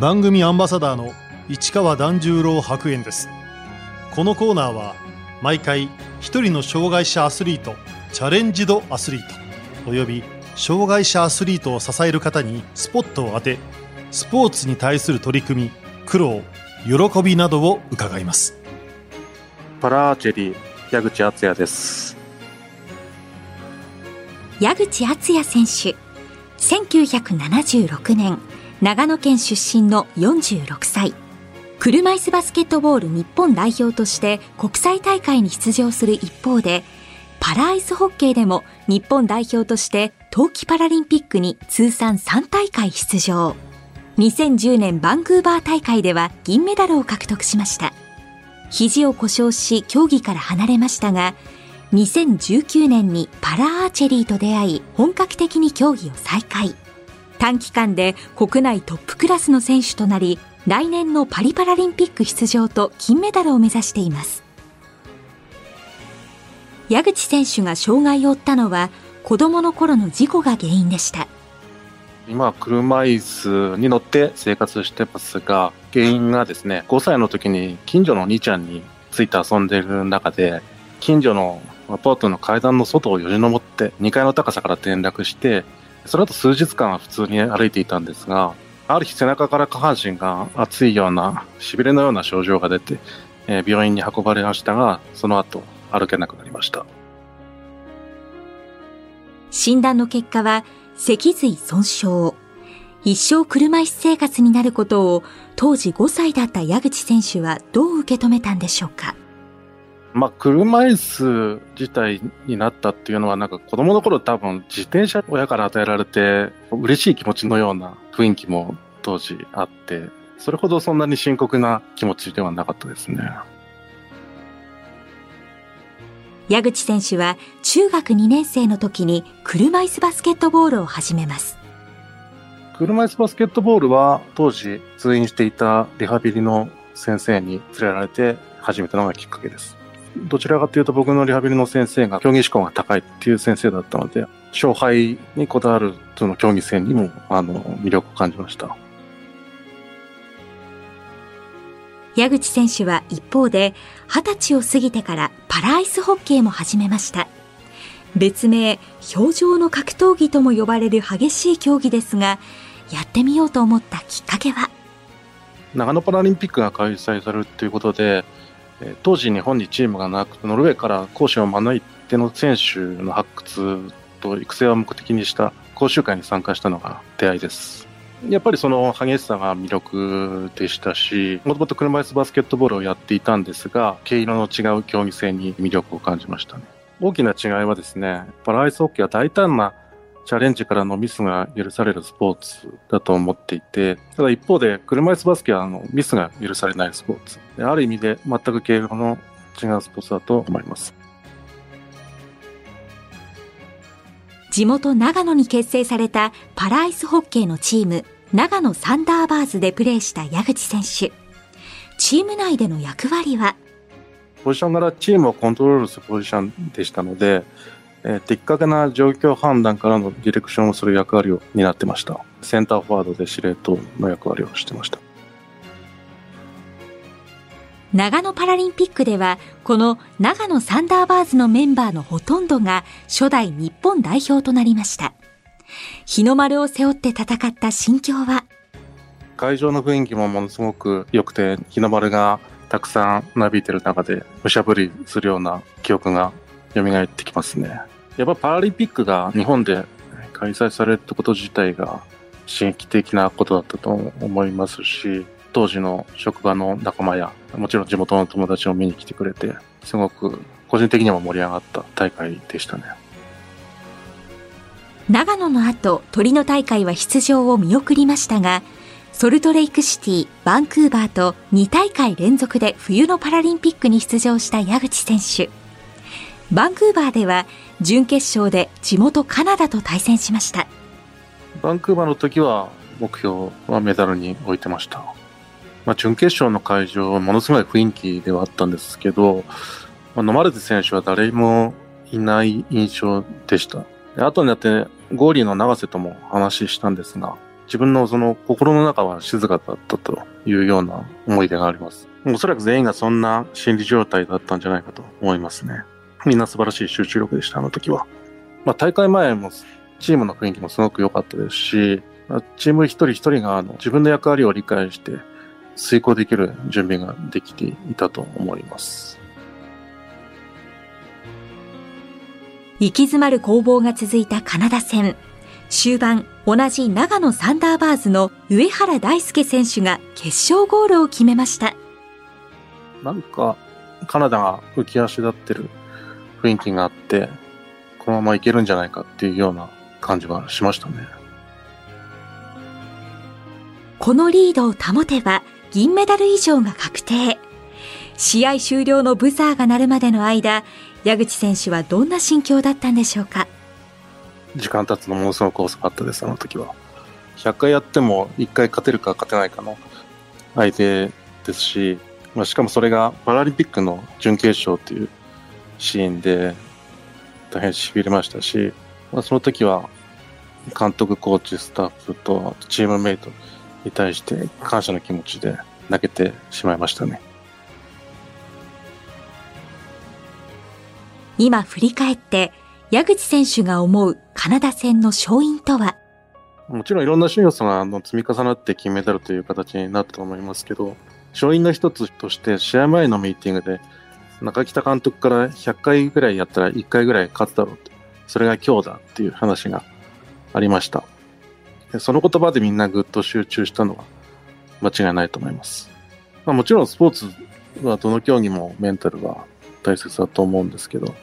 番組アンバサダーの市川團十郎白猿です。このコーナーは毎回一人の障害者アスリートチャレンジドアスリートおよび障害者アスリートを支える方にスポットを当てスポーツに対する取り組み苦労喜びなどを伺います。パラアーチェリー矢口敦也です。矢口敦也選手1976年長野県出身の46歳。車椅子バスケットボール日本代表として国際大会に出場する一方でパラアイスホッケーでも日本代表として冬季パラリンピックに通算3大会出場。2010年バンクーバー大会では銀メダルを獲得しました。肘を故障し競技から離れましたが2019年にパラアーチェリーと出会い本格的に競技を再開。短期間で国内トップクラスの選手となり来年のパリパラリンピック出場と金メダルを目指しています。矢口選手が障害を負ったのは子供の頃の事故が原因でした。今は車椅子に乗って生活してますが原因がですね5歳の時に近所のお兄ちゃんについて遊んでる中で近所のアパートの階段の外をよじ登って2階の高さから転落してその後数日間は普通に歩いていたんですがある日背中から下半身が熱いような痺れのような症状が出て、え病院に運ばれましたがその後歩けなくなりました。診断の結果は脊髄損傷。一生車椅子生活になることを当時5歳だった矢口選手はどう受け止めたんでしょうか？まあ、車椅子自体になったっていうのは、なんか子供の頃多分自転車親から与えられて嬉しい気持ちのような雰囲気も当時あって、それほどそんなに深刻な気持ちではなかったですね。矢口選手は中学2年生の時に車椅子バスケットボールを始めます。車椅子バスケットボールは当時通院していたリハビリの先生に連れられて始めたのがきっかけです。どちらかというと僕のリハビリの先生が競技志向が高いっていう先生だったので、勝敗にこだわるその競技戦にもあの魅力を感じました。矢口選手は一方で二十歳を過ぎてからパラアイスホッケーも始めました。別名、表情の格闘技とも呼ばれる激しい競技ですが、やってみようと思ったきっかけは？長野パラリンピックが開催されるということで、当時日本にチームがなくてノルウェーから講師を招いての選手の発掘と育成を目的にした講習会に参加したのが出会いです。やっぱりその激しさが魅力でしたし、もともと車椅子バスケットボールをやっていたんですが、毛色の違う競技性に魅力を感じましたね。大きな違いはですね、パラアイスホッケーは大胆なチャレンジからのミスが許されるスポーツだと思っていて、ただ一方で車椅子バスケはあのミスが許されないスポーツ。ある意味で全く経路の違うスポーツだと思います。地元長野に結成されたパラアイスホッケーのチーム、長野サンダーバーズでプレーした矢口選手。チーム内での役割は？ポジションからチームをコントロールするポジションでしたので、えー、的確な状況判断からのディレクションをする役割を担ってました。センターフォワードで司令塔の役割をしてました。長野パラリンピックでは、この長野サンダーバーズのメンバーのほとんどが初代日本代表となりました。日の丸を背負って戦った心境は？会場の雰囲気もものすごく良くて、日の丸がたくさんなびいてる中で、むしゃぶりするような記憶が蘇ってきますね。やっぱパラリンピックが日本で開催されるってこと自体が刺激的なことだったと思いますし、当時の職場の仲間や、もちろん地元の友達も見に来てくれて、すごく個人的にも盛り上がった大会でしたね。長野の後、鳥の大会は出場を見送りましたが、ソルトレイクシティ、バンクーバーと2大会連続で冬のパラリンピックに出場した矢口選手。バンクーバーでは準決勝で地元カナダと対戦しましたバンクーバーの時は目標はメダルに置いてました、まあ、準決勝の会場はものすごい雰囲気ではあったんですけど、まあ、ノマルテ選手は誰もいない印象でした後になってゴーリーの永瀬とも話したんですが自分のその心の中は静かだったというような思い出があります。おそらく全員がそんな心理状態だったんじゃないかと思いますね。みんな素晴らしい集中力でした、あの時は。まあ大会前もチームの雰囲気もすごく良かったですし、チーム一人一人があの自分の役割を理解して遂行できる準備ができていたと思います。行き詰まる攻防が続いたカナダ戦。終盤、同じ長野サンダーバーズの上原大輔選手が決勝ゴールを決めました。なんか、カナダが浮き足立ってる雰囲気があって、このままいけるんじゃないかっていうような感じはしましたね。このリードを保てば銀メダル以上が確定。試合終了のブザーが鳴るまでの間、矢口選手はどんな心境だったんでしょうか？時間経つのものすごく遅かったです、あの時は。100回やっても1回勝てるか勝てないかの相手ですし、まあ、しかもそれがパラリンピックの準決勝っていうシーンで大変痺れましたし、まあ、その時は監督、コーチ、スタッフとチームメイトに対して感謝の気持ちで泣けてしまいましたね。今振り返って矢口選手が思うカナダ戦の勝因とは？もちろんいろんな要素が積み重なって金メダルという形になったと思いますけど、勝因の一つとして試合前のミーティングで中北監督から100回ぐらいやったら1回ぐらい勝つだろうと。それが今日だっていう話がありました。その言葉でみんなぐっと集中したのは間違いないと思います。まあ、もちろんスポーツはどの競技もメンタルは大切だと思うんですけど、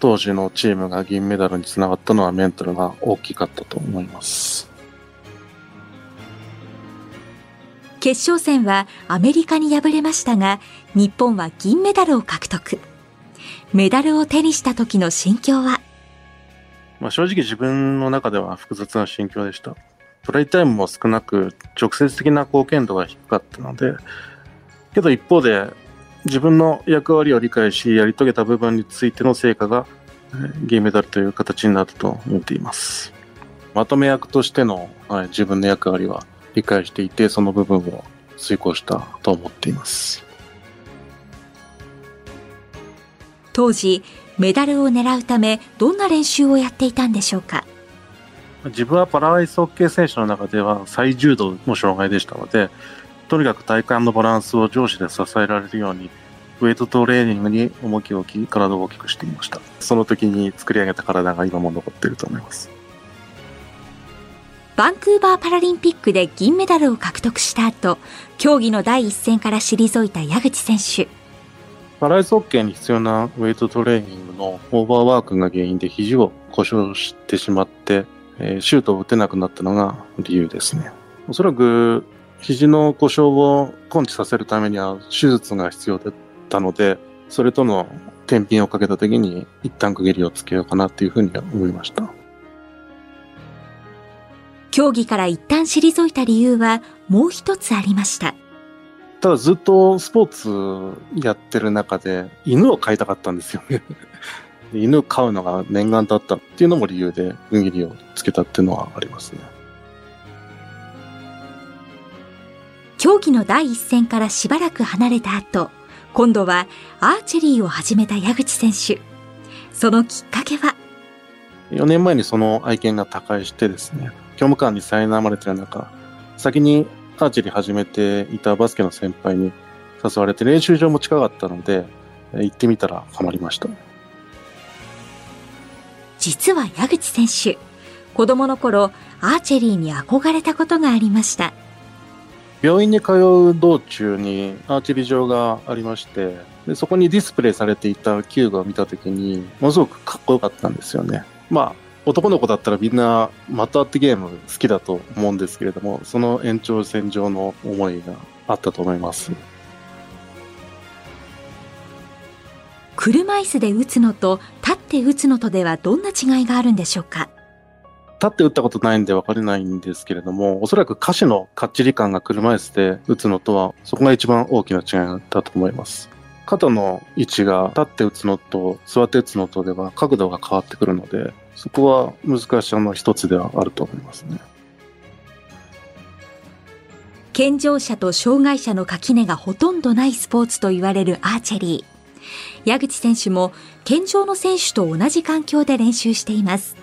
当時のチームが銀メダルにつながったのはメンタルが大きかったと思います。決勝戦はアメリカに敗れましたが、日本は銀メダルを獲得。メダルを手にした時の心境は？まあ、正直自分の中では複雑な心境でした。トライタイムも少なく、直接的な貢献度が低かったので、けど一方で、自分の役割を理解し、やり遂げた部分についての成果が、銀メダルという形になると思っています。まとめ役としての、はい、自分の役割は理解していて、その部分を遂行したと思っています。当時、メダルを狙うため、どんな練習をやっていたんでしょうか？自分はパラアイスホッケー選手の中では最重度の障害でしたので、とにかく体幹のバランスを上司で支えられるように、ウェイトトレーニングに重きを置き、体を大きくしていました。その時に作り上げた体が今も残っていると思います。バンクーバーパラリンピックで銀メダルを獲得した後、競技の第一線から退いた矢口選手。パライスホッケーに必要なウェイトトレーニングのオーバーワークが原因で肘を故障してしまって、えー、シュートを打てなくなったのが理由ですね。おそらく肘の故障を根治させるためには手術が必要だったので、それとの天秤をかけた時に一旦区切りをつけようかなというふうに思いました。競技から一旦退いた理由はもう一つありました。ただずっとスポーツやってる中で犬を飼いたかったんですよね 犬を飼うのが念願だったっていうのも理由で区切りをつけたっていうのはありますね。競技の第一線からしばらく離れた後、今度はアーチェリーを始めた矢口選手。そのきっかけは？4年前にその愛犬が他界してですね、教務官に苛まれてる中、先にアーチェリー始めていたバスケの先輩に誘われて練習場も近かったので、行ってみたらハマりました。実は矢口選手、子供の頃、アーチェリーに憧れたことがありました。病院に通う道中にアーチェリー場がありまして、でそこにディスプレイされていた球具を見たときに、ものすごくかっこよかったんですよね。まあ、男の子だったらみんなまたってゲーム好きだと思うんですけれども、その延長線上の思いがあったと思います。車椅子で打つのと立って打つのとではどんな違いがあるんでしょうか？立って打ったことないんで分かれないんですけれども、おそらく歌詞のかっちり感が車椅子で打つのとは、そこが一番大きな違いだと思います。肩の位置が立って打つのと座って打つのとでは角度が変わってくるので、そこは難しさの一つではあると思いますね。健常者と障害者の垣根がほとんどないスポーツと言われるアーチェリー。矢口選手も健常の選手と同じ環境で練習しています。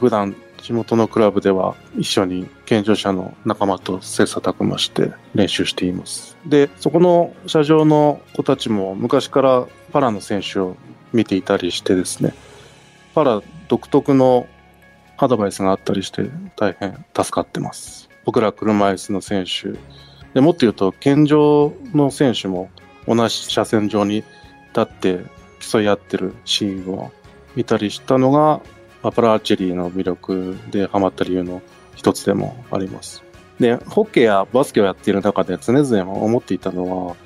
普段地元のクラブでは一緒に健常者の仲間と切磋琢磨して練習しています。で、そこの車上の子たちも昔からパラの選手を見ていたりしてですね、パラ独特のアドバイスがあったりして大変助かってます。僕ら車椅子の選手。でもっと言うと、健常の選手も同じ車線上に立って競い合ってるシーンを見たりしたのが、パラアーチェリーの魅力でハマった理由の一つでもあります。で、ホッケーやバスケをやっている中で常々思っていたのは、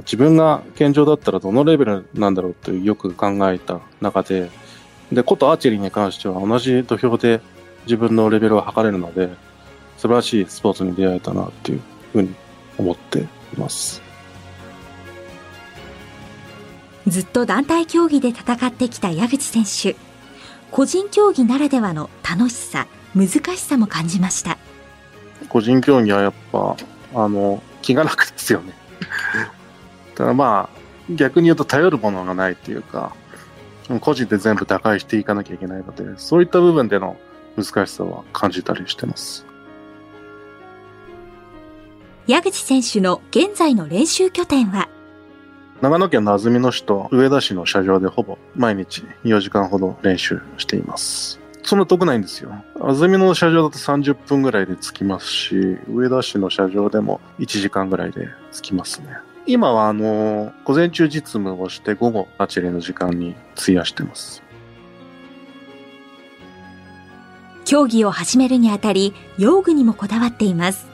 自分が健常だったらどのレベルなんだろうというよく考えた中で、で、ことアーチェリーに関しては同じ土俵で自分のレベルを測れるので、素晴らしいスポーツに出会えたなっていうふうに思っています。ずっと団体競技で戦ってきた矢口選手。個人競技ならではの楽しさ、難しさも感じました。個人競技はやっぱ、あの、気が楽ですよね。ただまあ、逆に言うと頼るものがないっていうか、個人で全部打開していかなきゃいけないので、そういった部分での難しさは感じたりしてます。矢口選手の現在の練習拠点は？長野県の安曇野市と上田市の車上でほぼ毎日4時間ほど練習しています。そんな遠くないんですよ。安曇野の車上だと30分ぐらいで着きますし、上田市の車上でも1時間ぐらいで着きますね。今はあの、午前中実務をして午後アーチの時間に費やしてます。競技を始めるにあたり、用具にもこだわっています。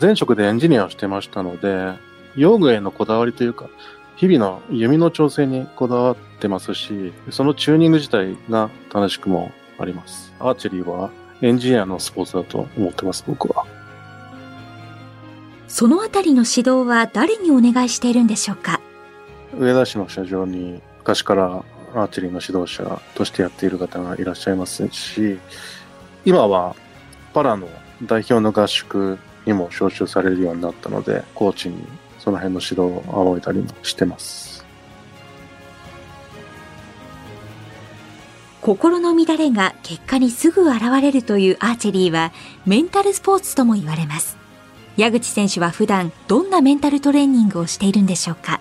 前職でエンジニアをしてましたので、用具へのこだわりというか、日々の弓の調整にこだわってますし、そのチューニング自体が楽しくもあります。アーチェリーはエンジニアのスポーツだと思ってます、僕は。そのあたりの指導は誰にお願いしているんでしょうか？上田市の社場に昔からアーチェリーの指導者としてやっている方がいらっしゃいますし、今はパラの代表の合宿にも招集されるようになったので、コーチにその辺の指導を仰いだりもしてます。心の乱れが結果にすぐ現れるというアーチェリーはメンタルスポーツとも言われます。矢口選手は普段どんなメンタルトレーニングをしているんでしょうか？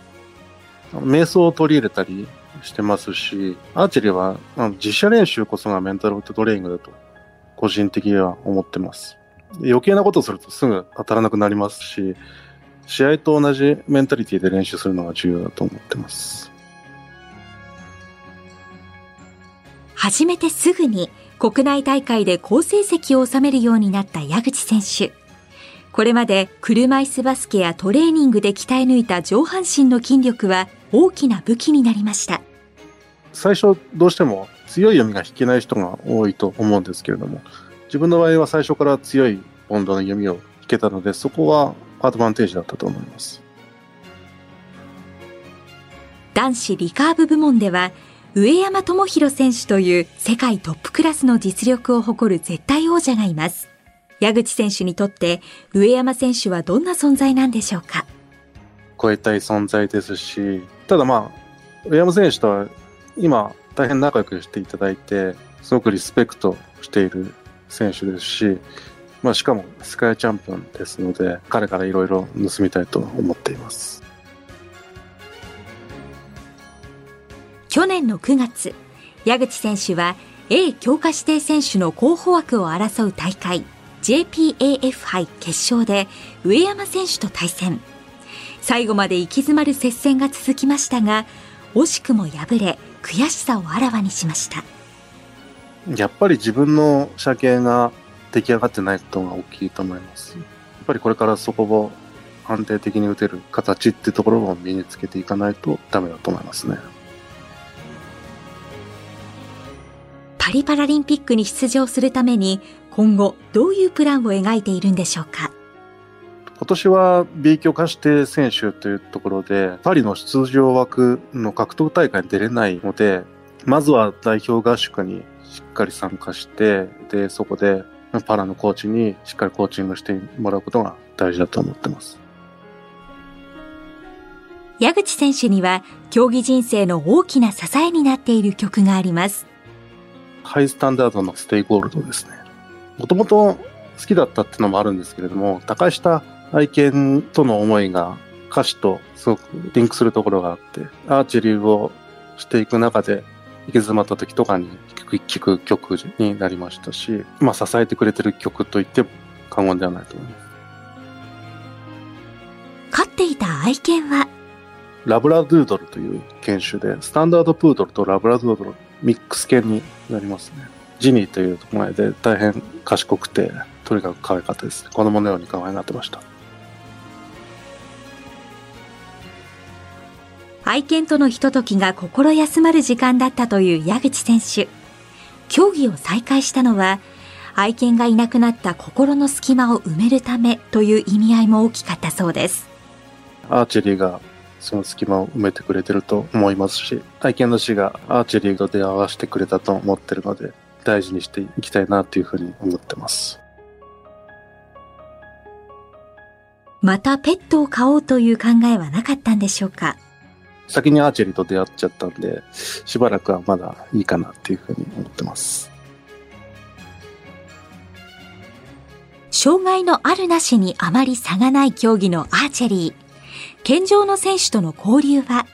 瞑想を取り入れたりしてますし、アーチェリーは実写練習こそがメンタルトレーニングだと個人的には思ってます。余計なことをするとすぐ当たらなくなりますし、試合と同じメンタリティで練習するのが重要だと思ってます。始めてすぐに国内大会で好成績を収めるようになった矢口選手。これまで車椅子バスケやトレーニングで鍛え抜いた上半身の筋力は大きな武器になりました。最初どうしても強い読みが引けない人が多いと思うんですけれども、自分の場合は最初から強い温度の読みを引けたので、そこはアドバンテージだったと思います。男子リカーブ部門では、上山智弘選手という世界トップクラスの実力を誇る絶対王者がいます。矢口選手にとって上山選手はどんな存在なんでしょうか？超えたい存在ですし、ただまあ、上山選手とは今大変仲良くしていただいて、すごくリスペクトしている選手ですし、まあ、しかも世界チャンピオンですので、彼からいろいろ盗みたいと思っています。去年の9月、矢口選手は A 強化指定選手の候補枠を争う大会 JPAF 杯決勝で上山選手と対戦。最後まで行き詰まる接戦が続きましたが、惜しくも敗れ、悔しさをあらわにしました。やっぱり自分の車系が出来上がってないことが大きいと思います。やっぱりこれからそこを安定的に打てる形ってところを身につけていかないとダメだと思いますね。パリパラリンピックに出場するために今後どういうプランを描いているんでしょうか？今年は B 強化指定選手というところで、パリの出場枠の格闘大会に出れないので、まずは代表合宿にしっかり参加して、で、そこでパラのコーチにしっかりコーチングしてもらうことが大事だと思ってます。矢口選手には競技人生の大きな支えになっている曲があります。 Hi-STANDARD の STAY GOLD ですね。もともと好きだったっていうのもあるんですけれども、高下愛犬との思いが歌詞とすごくリンクするところがあって、アーチェリーをしていく中で行き詰まった時とかに聴く曲になりましたし、まあ支えてくれてる曲と言って過言ではないと思います。飼っていた愛犬は？ラブラドゥードルという犬種で、スタンダードプードルとラブラドゥードルミックス犬になりますね。ジニーという名前で大変賢くて、とにかく可愛かったです。子供のように可愛がってました。愛犬とのひとときが心休まる時間だったという矢口選手。競技を再開したのは、愛犬がいなくなった心の隙間を埋めるためという意味合いも大きかったそうです。アーチェリーがその隙間を埋めてくれてると思いますし、愛犬の死がアーチェリーと出会わせてくれたと思ってるので、大事にしていきたいなというふうに思ってます。またペットを飼おうという考えはなかったんでしょうか？先にアーチェリーと出会っちゃったんで、しばらくはまだいいかなっていうふうに思ってます。障害のあるなしにあまり差がない競技のアーチェリー。健常の選手との交流は？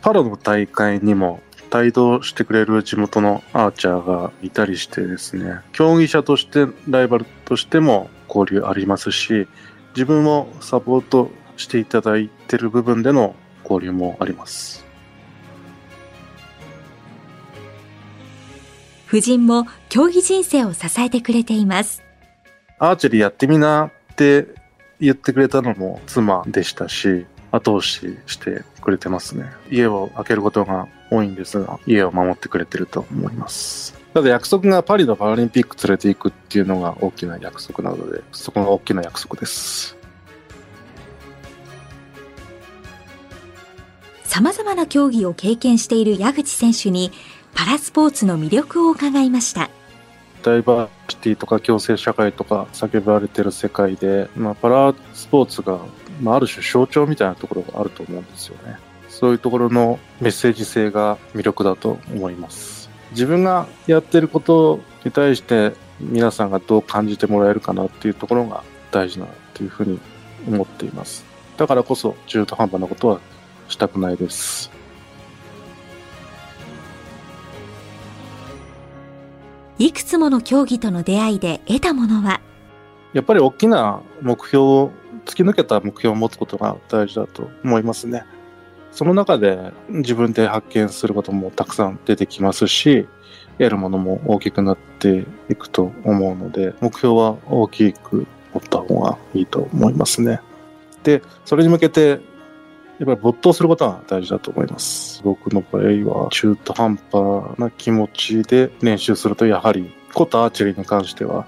パラの大会にも帯同してくれる地元のアーチャーがいたりしてですね、競技者としてライバルとしても交流ありますし、自分もサポートしていただいている部分での交流もあります。夫人も競技人生を支えてくれています。アーチェリーやってみなって言ってくれたのも妻でしたし、後押ししてくれてますね。家を開けることが多いんですが、家を守ってくれてると思います。ただ約束がパリのパラリンピック連れて行くっていうのが大きな約束なので、そこが大きな約束です。様々な競技を経験している矢口選手にパラスポーツの魅力を伺いました。ダイバーシティとか共生社会とか叫ばれてる世界で、まあ、パラスポーツが、まあ、ある種象徴みたいなところがあると思うんですよね。そういうところのメッセージ性が魅力だと思います。自分がやってることに対して皆さんがどう感じてもらえるかなっていうところが大事なというふうに思っています。だからこそ中途半端なことはしたくないです。いくつもの競技との出会いで得たものは？やっぱり大きな目標を、突き抜けた目標を持つことが大事だと思いますね。その中で自分で発見することもたくさん出てきますし、得るものも大きくなっていくと思うので、目標は大きく持った方がいいと思いますね。で、それに向けてやっぱり没頭することが大事だと思います。僕の場合は中途半端な気持ちで練習するとやはりコタアーチェリーに関しては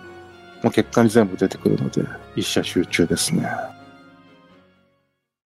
もう結果に全部出てくるので一社集中ですね。